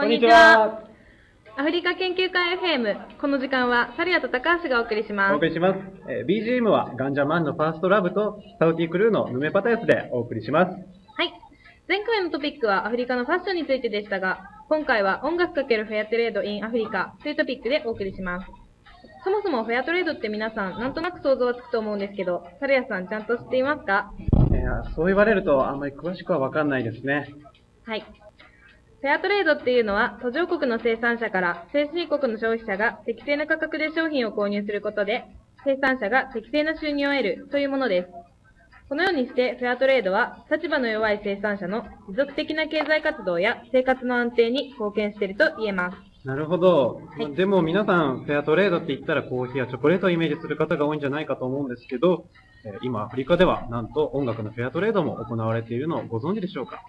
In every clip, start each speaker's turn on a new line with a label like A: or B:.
A: こんにちは。アフリカ研究会 FM。この時間は、サリアと高橋がお送りし
B: お
A: ます
B: 送。りします。えー BGM はガンジャマンのファーストラブとサウティークルーのヌメパタヤスでお送りします。
A: はい。前回のトピックはアフリカのファッションについてでしたが、今回は音楽かけるフェアトレード in アフリカというトピックでお送りします。そもそもフェアトレードって皆さん、なんとなく想像はつくと思うんですけど、サリアさんちゃんと知っていますか？
B: いやそう言われるとあんまり詳しくはわかんないですね。
A: はい。フェアトレードっていうのは、途上国の生産者から先進国の消費者が適正な価格で商品を購入することで、生産者が適正な収入を得るというものです。このようにして、フェアトレードは、立場の弱い生産者の持続的な経済活動や生活の安定に貢献していると言えます。
B: なるほど。
A: はい
B: でも皆さん、フェアトレードって言ったらコーヒーやチョコレートをイメージする方が多いんじゃないかと思うんですけど、えー今アフリカではなんと音楽のフェアトレードも行われているのをご存知でしょうか？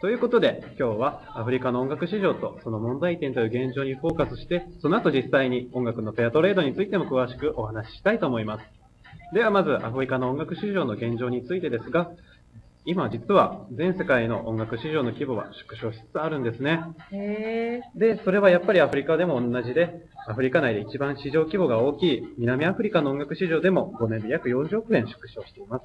B: ということで、今日はアフリカの音楽市場とその問題点という現状にフォーカスして、その後実際に音楽のフェアトレードについても詳しくお話ししたいと思います。ではまず、アフリカの音楽市場の現状についてですが、今実は全世界の音楽市場の規模は縮小しつつあるんですね。で、それはやっぱりアフリカでも同じで、アフリカ内で一番市場規模が大きい南アフリカの音楽市場でも5年で約40億円縮小しています。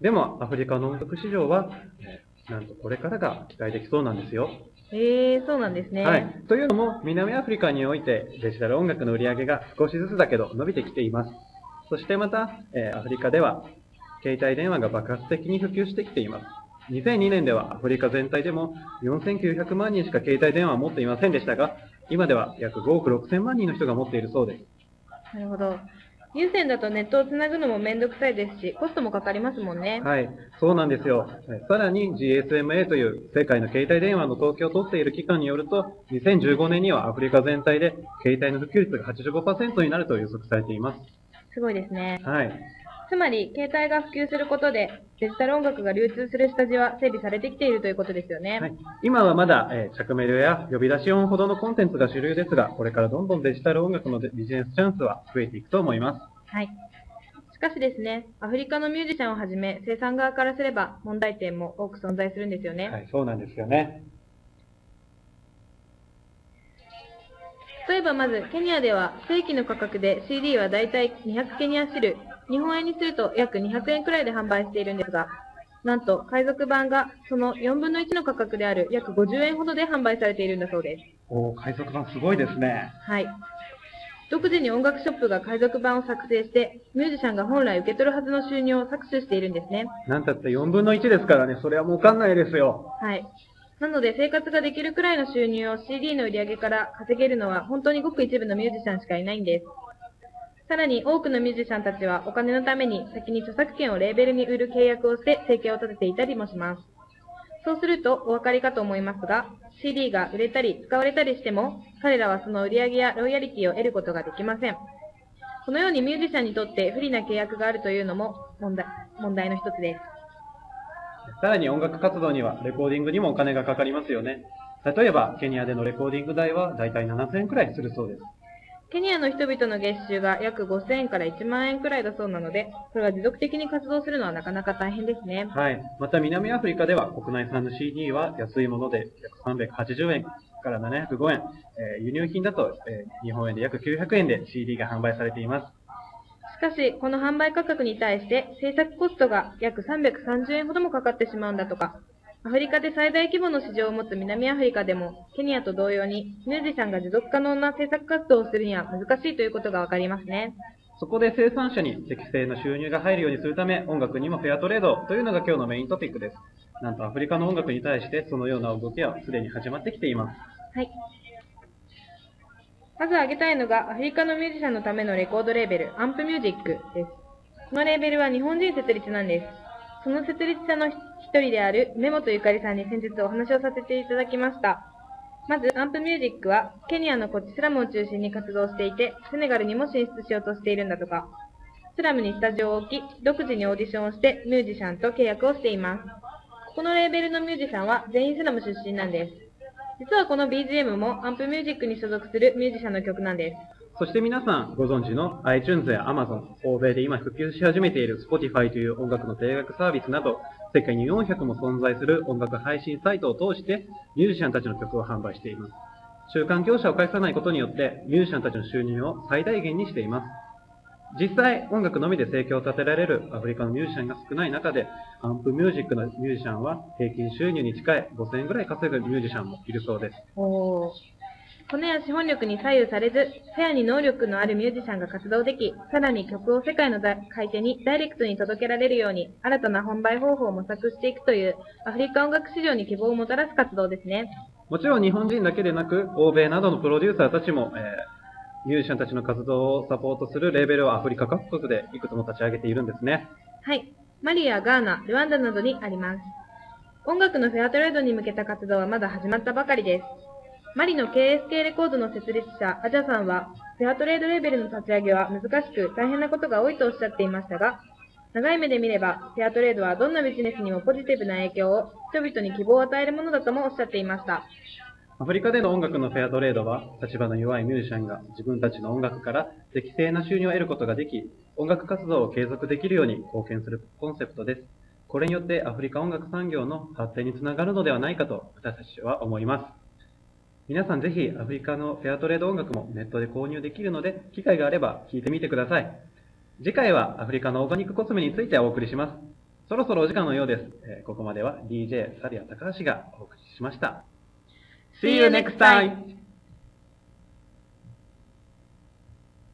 B: でも、アフリカの音楽市場は、えーなんとこれからが期待できそうなんですよ。
A: へー、そうなんですね。
B: はい。というのも、南アフリカにおいてデジタル音楽の売り上げが少しずつだけど伸びてきています。そしてまた、えーアフリカでは、携帯電話が爆発的に普及してきています。2002年ではアフリカ全体でも4900万人しか携帯電話を持っていませんでしたが、今では約5億6000万人の人が持っているそうです。
A: なるほど。有線だとネットをつなぐのもめんどくさいですし、コストもかかりますもんね。
B: はい、そうなんですよ。はいさらに GSMA という世界の携帯電話の統計を取っている機関によると、2015年にはアフリカ全体で携帯の普及率が85%になると予測されています。
A: すごいですね。
B: はい。
A: つまり、携帯が普及することで、デジタル音楽が流通する下地は整備されてきているということですよね。
B: はい、今はまだ、えー着メロや呼び出し音ほどのコンテンツが主流ですが、これからどんどんデジタル音楽のビジネスチャンスは増えていくと思います。
A: はい。しかしですね、アフリカのミュージシャンをはじめ、生産側からすれば問題点も多く存在するんですよね。
B: はい、そうなんですよね。
A: 例えばまず、ケニアでは正規の価格で CD はだいたい200ケニアシル、日本円にすると約200円くらいで販売しているんですが、なんと海賊版がその4分の1の価格である約50円ほどで販売されているんだそうです。
B: おー、海賊版すごいですね。
A: はい。独自に音楽ショップが海賊版を作成して、ミュージシャンが本来受け取るはずの収入を搾取しているんですね。
B: なんたって4分の1ですからね、それは儲かんないですよ。
A: はい。なので生活ができるくらいの収入を CD の売り上げから稼げるのは本当にごく一部のミュージシャンしかいないんです。さらに多くのミュージシャンたちはお金のために先に著作権をレーベルに売る契約をして生計を立てていたりもします。そうするとお分かりかと思いますが、CD が売れたり使われたりしても、彼らはその売り上げやロイヤリティを得ることができません。このようにミュージシャンにとって不利な契約があるというのも問題問題の一つです。
B: さらに音楽活動にはレコーディングにもお金がかかりますよね。例えば、ケニアでのレコーディング代はだいたい7000円くらいするそうです。
A: ケニアの人々の月収が約5000円から1万円くらいだそうなので、これは持続的に活動するのはなかなか大変ですね。
B: はい。また南アフリカでは国内産の CD は安いもので約380円から705円、えー輸入品だと、えー日本円で約900円で CD が販売されています。
A: しかし、この販売価格に対して制作コストが約330円ほどもかかってしまうんだとか。アフリカで最大規模の市場を持つ南アフリカでも、ケニアと同様にミュージシャンが持続可能な制作活動をするには難しいということがわかりますね。
B: そこで生産者に適正な収入が入るようにするため、音楽にもフェアトレードというのが今日のメイントピックです。なんとアフリカの音楽に対してそのような動きはすでに始まってきています。
A: はい。まず挙げたいのが、アフリカのミュージシャンのためのレコードレーベル、アンプミュージックです。このレーベルは日本人設立なんです。その設立者の一人である根本ゆかりさんに先日お話をさせていただきました。まず、アンプミュージックは、ケニアのコッチスラムを中心に活動していて、セネガルにも進出しようとしているんだとか。スラムにスタジオを置き、独自にオーディションをして、ミュージシャンと契約をしています。このレーベルのミュージシャンは全員スラム出身なんです。実はこの BGM もアンプミュージックに所属するミュージシャンの曲なんです。
B: そして皆さんご存知の iTunes や Amazon、欧米で今普及し始めている Spotify という音楽の定額サービスなど、世界に400も存在する音楽配信サイトを通してミュージシャンたちの曲を販売しています。週刊業者を介さないことによってミュージシャンたちの収入を最大限にしています。実際、音楽のみで生計を立てられるアフリカのミュージシャンが少ない中で、アンプミュージックのミュージシャンは平均収入に近い5000円ぐらい稼ぐミュージシャンもいるそうです。
A: 骨や資本力に左右されず、フェアに能力のあるミュージシャンが活動でき、さらに曲を世界のだ買い手にダイレクトに届けられるように、新たな販売方法を模索していくという、アフリカ音楽市場に希望をもたらす活動ですね。
B: もちろん日本人だけでなく、欧米などのプロデューサーたちも、えーミュージシャンたちの活動をサポートするレーベルをアフリカ各国でいくつも立ち上げているんですね。
A: はい。マリやガーナ、ルワンダなどにあります。音楽のフェアトレードに向けた活動はまだ始まったばかりです。マリの KSK レコードの設立者、アジャさんは、フェアトレードレーベルの立ち上げは難しく大変なことが多いとおっしゃっていましたが、長い目で見れば、フェアトレードはどんなビジネスにもポジティブな影響を、人々に希望を与えるものだともおっしゃっていました。
B: アフリカでの音楽のフェアトレードは、立場の弱いミュージシャンが自分たちの音楽から適正な収入を得ることができ、音楽活動を継続できるように貢献するコンセプトです。これによってアフリカ音楽産業の発展につながるのではないかと私たちは思います。皆さんぜひアフリカのフェアトレード音楽もネットで購入できるので、機会があれば聴いてみてください。次回はアフリカのオーガニックコスメについてお送りします。そろそろお時間のようです。えここまでは DJ サリア高橋がお送りしました。See you next time!